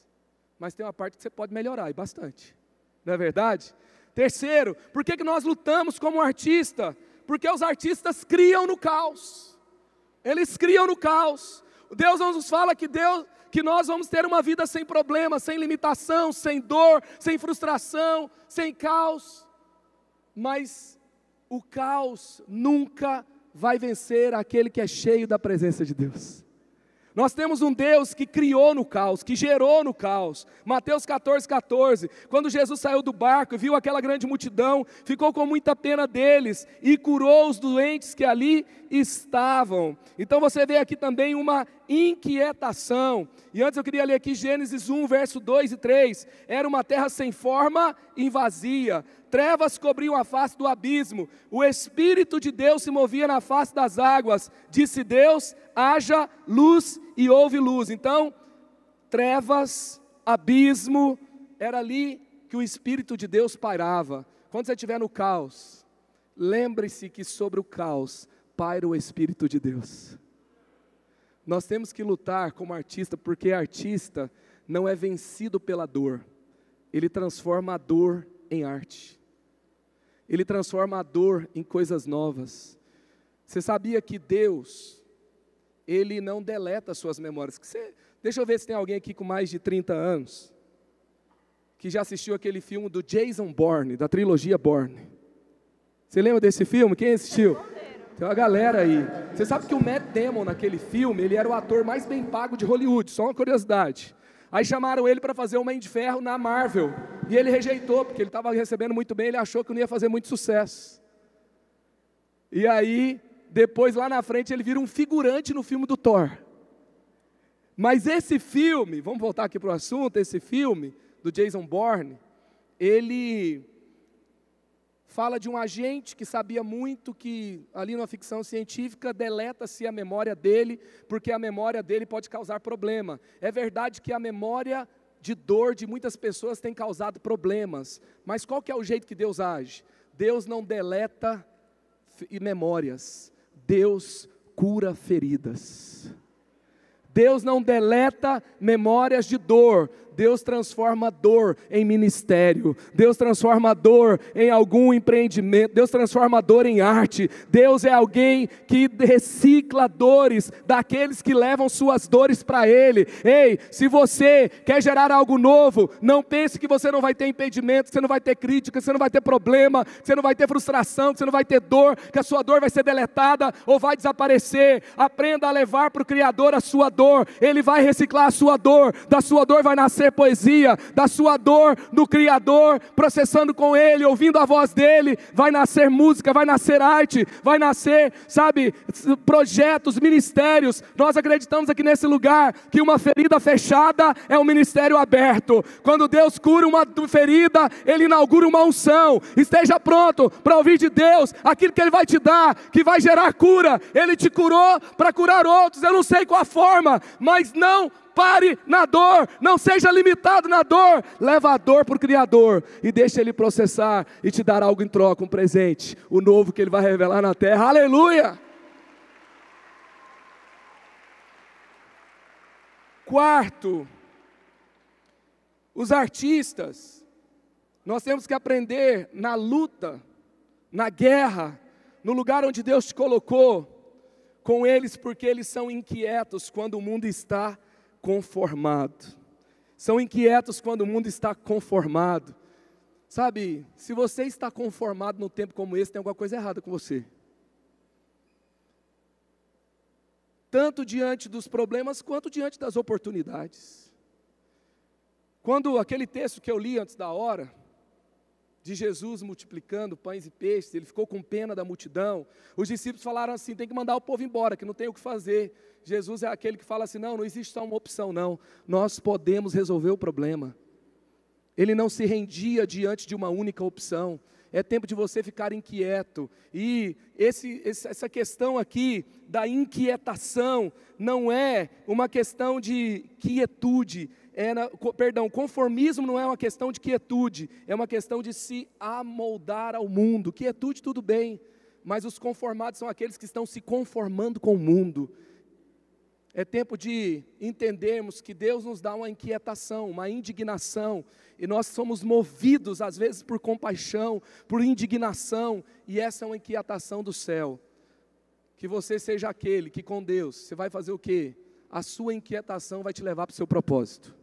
mas tem uma parte que você pode melhorar, e bastante. Não é verdade? Terceiro, por que, que nós lutamos como artista? Porque os artistas criam no caos. Eles criam no caos. Deus nos fala que Deus, que nós vamos ter uma vida sem problemas, sem limitação, sem dor, sem frustração, sem caos. Mas o caos nunca vai vencer aquele que é cheio da presença de Deus. Nós temos um Deus que criou no caos, que gerou no caos. Mateus 14, 14. Quando Jesus saiu do barco e viu aquela grande multidão, ficou com muita pena deles e curou os doentes que ali estavam. Então você vê aqui também uma inquietação. E antes eu queria ler aqui Gênesis 1, verso 2 e 3. Era uma terra sem forma e vazia. Trevas cobriam a face do abismo. O Espírito de Deus se movia na face das águas. Disse Deus: haja luz e houve luz. Então, trevas, abismo, era ali que o Espírito de Deus pairava. Quando você estiver no caos, lembre-se que sobre o caos paira o Espírito de Deus. Nós temos que lutar como artista, porque artista não é vencido pela dor, ele transforma a dor em arte, ele transforma a dor em coisas novas. Você sabia que Deus, Ele não deleta suas memórias? Você, deixa eu ver se tem alguém aqui com mais de 30 anos, que já assistiu aquele filme do Jason Bourne, da trilogia Bourne. Você lembra desse filme? Quem assistiu? Tem uma galera aí. Você sabe que o Matt Damon naquele filme, ele era o ator mais bem pago de Hollywood, só uma curiosidade. Aí chamaram ele para fazer o Homem de Ferro na Marvel. E ele rejeitou, porque ele estava recebendo muito bem, ele achou que não ia fazer muito sucesso. E aí, depois lá na frente, ele vira um figurante no filme do Thor. Mas esse filme, vamos voltar aqui para o assunto, esse filme do Jason Bourne, ele fala de um agente que sabia muito que, ali numa ficção científica, deleta-se a memória dele, porque a memória dele pode causar problema. É verdade que a memória de dor de muitas pessoas tem causado problemas, mas qual que é o jeito que Deus age? Deus não deleta memórias, Deus cura feridas. Deus não deleta memórias de dor, Deus transforma dor em ministério, Deus transforma dor em algum empreendimento, Deus transforma dor em arte. Deus é alguém que recicla dores daqueles que levam suas dores para Ele. Ei, se você quer gerar algo novo, não pense que você não vai ter impedimento, que você não vai ter crítica, que você não vai ter problema, que você não vai ter frustração, que você não vai ter dor, que a sua dor vai ser deletada ou vai desaparecer. Aprenda a levar para o Criador a sua dor, Ele vai reciclar a sua dor, da sua dor vai nascer poesia, da sua dor no Criador, processando com Ele, ouvindo a voz dEle, vai nascer música, vai nascer arte, vai nascer, sabe, projetos, ministérios. Nós acreditamos aqui nesse lugar que uma ferida fechada é um ministério aberto. Quando Deus cura uma ferida, Ele inaugura uma unção. Esteja pronto para ouvir de Deus aquilo que Ele vai te dar, que vai gerar cura. Ele te curou para curar outros. Eu não sei qual a forma, mas não pare na dor, não seja limitado na dor, leva a dor para o Criador e deixa Ele processar e te dar algo em troca, um presente, o novo que Ele vai revelar na terra, aleluia! Quarto, os artistas, nós temos que aprender na luta, na guerra, no lugar onde Deus te colocou, com eles, porque eles são inquietos quando o mundo está conformado. São inquietos quando o mundo está conformado. Sabe, se você está conformado num tempo como esse, tem alguma coisa errada com você. Tanto diante dos problemas quanto diante das oportunidades. Quando aquele texto que eu li antes da hora, de Jesus multiplicando pães e peixes, ele ficou com pena da multidão. Os discípulos falaram assim: tem que mandar o povo embora, que não tem o que fazer. Jesus é aquele que fala assim: não, não existe só uma opção, não. Nós podemos resolver o problema. Ele não se rendia diante de uma única opção. É tempo de você ficar inquieto. E esse, essa questão aqui da inquietação não é uma questão de quietude, é na, perdão, conformismo não é uma questão de quietude, é uma questão de se amoldar ao mundo. Quietude, tudo bem, mas os conformados são aqueles que estão se conformando com o mundo. É tempo de entendermos que Deus nos dá uma inquietação, uma indignação, e nós somos movidos às vezes por compaixão, por indignação, e essa é uma inquietação do céu. Que você seja aquele que com Deus, você vai fazer o quê? A sua inquietação vai te levar para o seu propósito.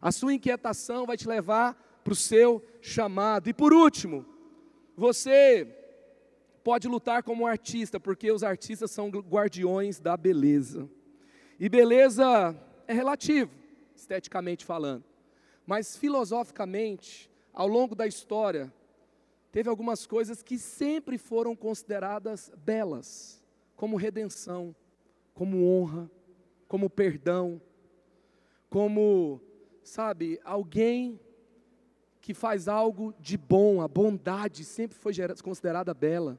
A sua inquietação vai te levar para o seu chamado. E por último, você pode lutar como artista, porque os artistas são guardiões da beleza. E beleza é relativo, esteticamente falando. Mas filosoficamente, ao longo da história, teve algumas coisas que sempre foram consideradas belas, como redenção, como honra, como perdão, como, sabe, alguém que faz algo de bom, a bondade sempre foi considerada bela.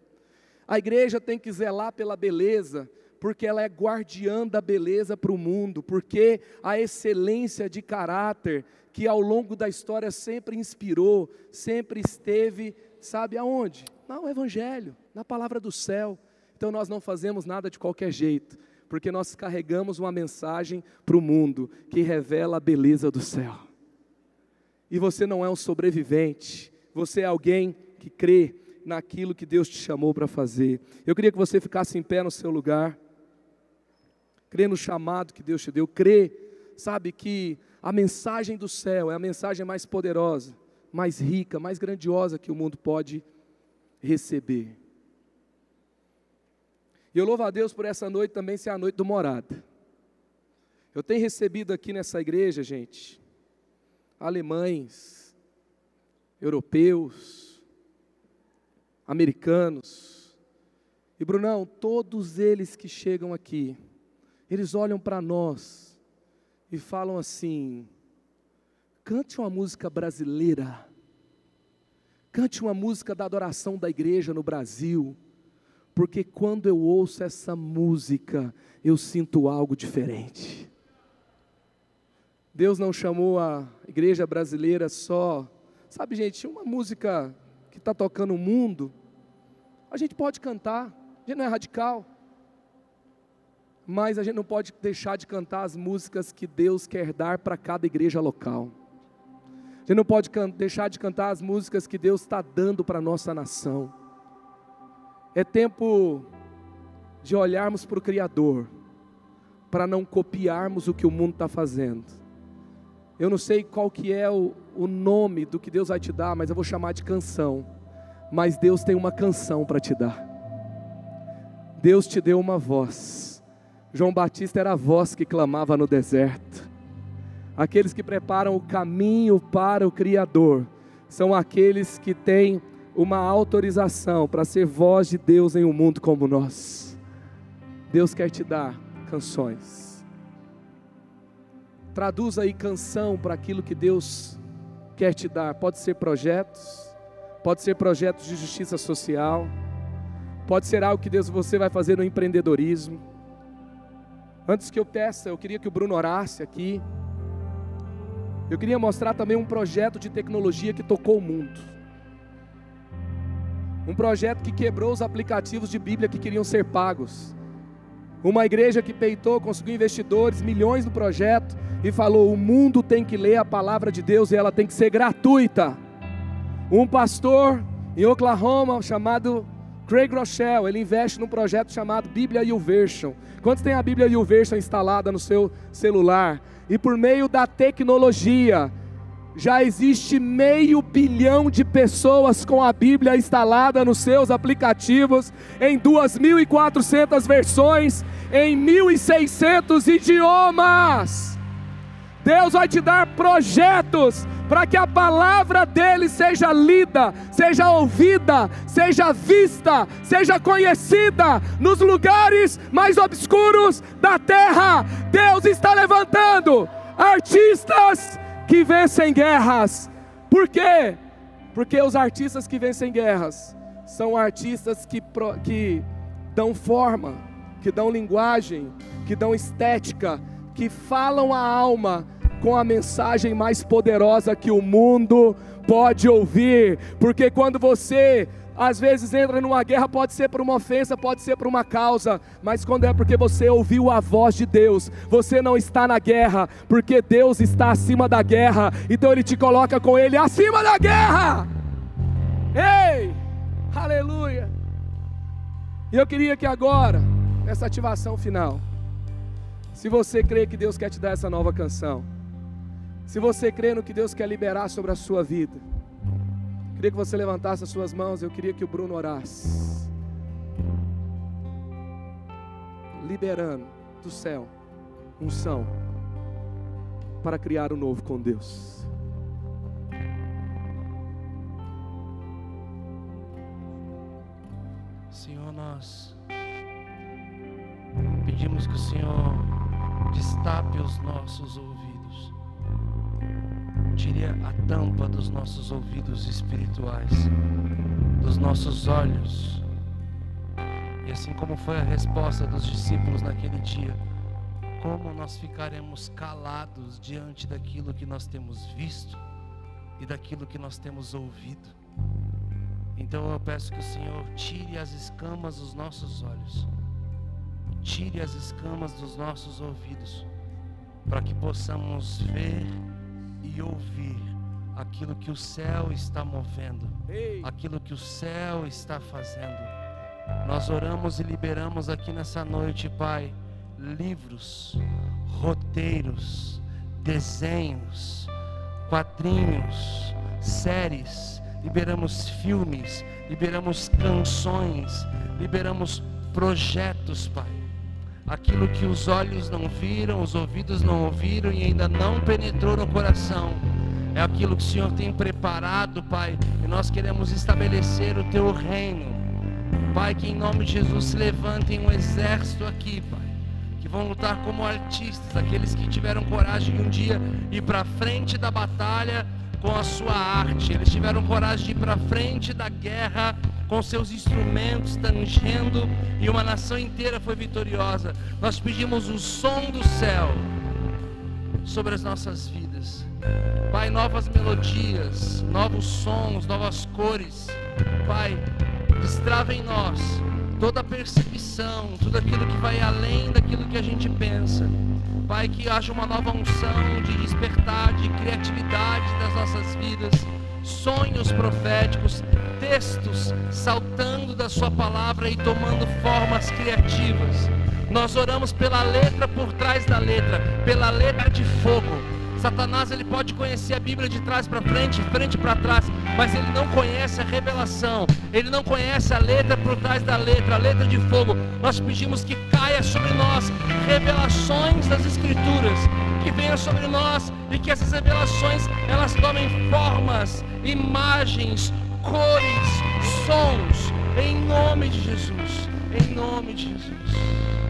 A igreja tem que zelar pela beleza, porque ela é guardiã da beleza para o mundo, porque a excelência de caráter que ao longo da história sempre inspirou, sempre esteve, sabe aonde? No Evangelho, na palavra do céu. Então nós não fazemos nada de qualquer jeito, porque nós carregamos uma mensagem para o mundo que revela a beleza do céu. E você não é um sobrevivente, você é alguém que crê naquilo que Deus te chamou para fazer. Eu queria que você ficasse em pé no seu lugar. Crê no chamado que Deus te deu. Crê, sabe, que a mensagem do céu é a mensagem mais poderosa, mais rica, mais grandiosa que o mundo pode receber. E eu louvo a Deus por essa noite também ser a noite do morada. Eu tenho recebido aqui nessa igreja, gente, alemães, europeus, americanos. E Brunão, todos eles que chegam aqui, eles olham para nós e falam assim: cante uma música brasileira, cante uma música da adoração da igreja no Brasil, porque quando eu ouço essa música, eu sinto algo diferente. Deus não chamou a igreja brasileira só, sabe, gente, uma música que está tocando o mundo, a gente pode cantar, a gente não é radical, mas a gente não pode deixar de cantar as músicas que Deus quer dar para cada igreja local. A gente não pode deixar de cantar as músicas que Deus está dando para a nossa nação. É tempo de olharmos para o Criador, para não copiarmos o que o mundo está fazendo. Eu não sei qual que é o, o nome do que Deus vai te dar, mas eu vou chamar de canção. Mas Deus tem uma canção para te dar. Deus te deu uma voz. João Batista era a voz que clamava no deserto. Aqueles que preparam o caminho para o Criador são aqueles que têm uma autorização para ser voz de Deus em um mundo como nosso. Deus quer te dar canções. Traduz aí canção para aquilo que Deus quer te dar. Pode ser projetos, pode ser projetos de justiça social, pode ser algo que Deus você vai fazer no empreendedorismo. Antes que eu peça, eu queria que o Bruno orasse aqui. Eu queria mostrar também um projeto de tecnologia que tocou o mundo. Um projeto que quebrou os aplicativos de Bíblia que queriam ser pagos. Uma igreja que peitou, conseguiu investidores, milhões no projeto e falou: o mundo tem que ler a palavra de Deus e ela tem que ser gratuita. Um pastor em Oklahoma chamado Craig Rochelle, ele investe num projeto chamado Bíblia YouVersion. Quantos tem a Bíblia YouVersion instalada no seu celular? E por meio da tecnologia, já existe meio bilhão de pessoas com a Bíblia instalada nos seus aplicativos, em 2.400 versões, em 1.600 idiomas. Deus vai te dar projetos para que a palavra dele seja lida, seja ouvida, seja vista, seja conhecida nos lugares mais obscuros da terra. Deus está levantando artistas que vencem guerras. Por quê? Porque os artistas que vencem guerras são artistas que, que dão forma, que dão linguagem, que dão estética, que falam a alma com a mensagem mais poderosa que o mundo pode ouvir. Porque quando você às vezes entra numa guerra, pode ser por uma ofensa, pode ser por uma causa, mas quando é porque você ouviu a voz de Deus, você não está na guerra, porque Deus está acima da guerra, então Ele te coloca com Ele acima da guerra. Ei, aleluia. E eu queria que agora, nessa ativação final, se você crê que Deus quer te dar essa nova canção, se você crê no que Deus quer liberar sobre a sua vida, queria que você levantasse as suas mãos, eu queria que o Bruno orasse. Liberando do céu unção para criar o um novo com Deus. Senhor, nós pedimos que o Senhor destape os nossos ouvidos, tire a tampa dos nossos ouvidos espirituais, dos nossos olhos. E assim como foi a resposta dos discípulos naquele dia, como nós ficaremos calados diante daquilo que nós temos visto e daquilo que nós temos ouvido? Então eu peço que o Senhor tire as escamas dos nossos olhos, tire as escamas dos nossos ouvidos, para que possamos ver e ouvir aquilo que o céu está movendo, aquilo que o céu está fazendo. Nós oramos e liberamos aqui nessa noite, Pai, livros, roteiros, desenhos, quadrinhos, séries liberamos filmes, liberamos canções, liberamos projetos, Pai. Aquilo que os olhos não viram, os ouvidos não ouviram e ainda não penetrou no coração, é aquilo que o Senhor tem preparado, Pai, e nós queremos estabelecer o Teu reino. Pai, que em nome de Jesus se levantem um exército aqui, Pai que vão lutar como artistas, aqueles que tiveram coragem de um dia ir para frente da batalha com a sua arte, eles tiveram coragem de ir para frente da guerra com seus instrumentos tangendo e uma nação inteira foi vitoriosa. Nós pedimos o som do céu sobre as nossas vidas. Pai, novas melodias, novos sons, novas cores. Pai, destrava em nós toda percepção, tudo aquilo que vai além daquilo que a gente pensa. Pai, que haja uma nova unção de despertar, de criatividade das nossas vidas, sonhos proféticos, textos saltando da Sua palavra e tomando formas criativas. Nós oramos pela letra por trás da letra, pela letra de fogo Satanás ele pode conhecer a Bíblia de trás para frente, frente para trás, mas ele não conhece a revelação. Ele não conhece a letra por trás da letra, a letra de fogo. Nós pedimos que caia sobre nós revelações das escrituras, que venha sobre nós e que essas revelações elas tomem formas, imagens, cores, sons, em nome de Jesus. Em nome de Jesus.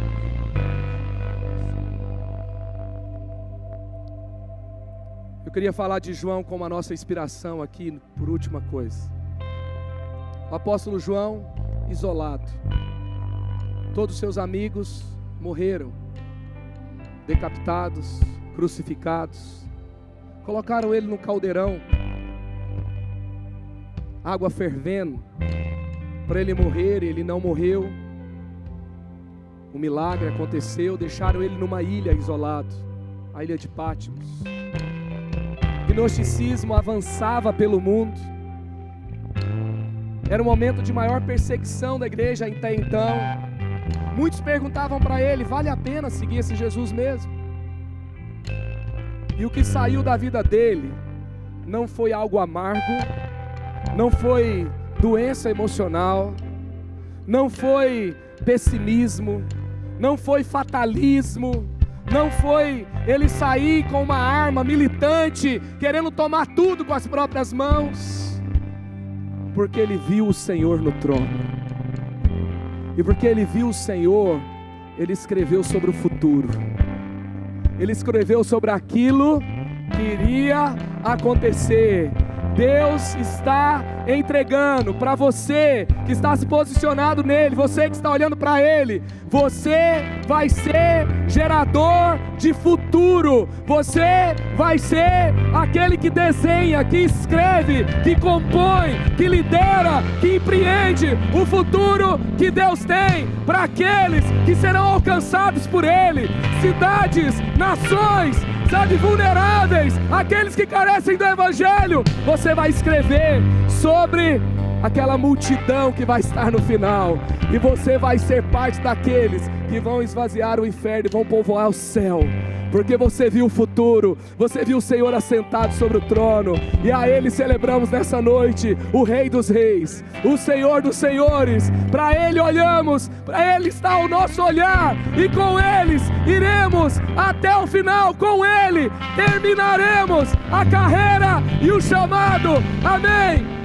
Queria falar de João como a nossa inspiração aqui, por última coisa. O apóstolo João, isolado. Todos seus amigos morreram, decapitados, crucificados. Colocaram ele no caldeirão, água fervendo, para ele morrer, ele não morreu. O milagre aconteceu, deixaram ele numa ilha isolado, a ilha de Pátimos gnosticismo avançava pelo mundo. Era um momento de maior perseguição da igreja até então. Muitos perguntavam para ele: vale a pena seguir esse Jesus mesmo? E o que saiu da vida dele não foi algo amargo, não foi doença emocional, não foi pessimismo, não foi fatalismo, não foi ele sair com uma arma militante, querendo tomar tudo com as próprias mãos, porque ele viu o Senhor no trono. E porque ele viu o Senhor, ele escreveu sobre o futuro. Ele escreveu sobre aquilo que iria acontecer. Deus está entregando para você que está se posicionado nele, você que está olhando para ele. Você vai ser gerador de futuro. Você vai ser aquele que desenha, que escreve, que compõe, que lidera, que empreende o futuro que Deus tem para aqueles que serão alcançados por ele. Cidades, nações, sabe, vulneráveis, aqueles que carecem do Evangelho, você vai escrever sobre aquela multidão que vai estar no final, e você vai ser parte daqueles que vão esvaziar o inferno e vão povoar o céu. Porque você viu o futuro, você viu o Senhor assentado sobre o trono, e a Ele celebramos nessa noite o Rei dos Reis, o Senhor dos Senhores. Para Ele olhamos, para Ele está o nosso olhar, e com eles iremos até o final, com Ele terminaremos a carreira e o chamado. Amém,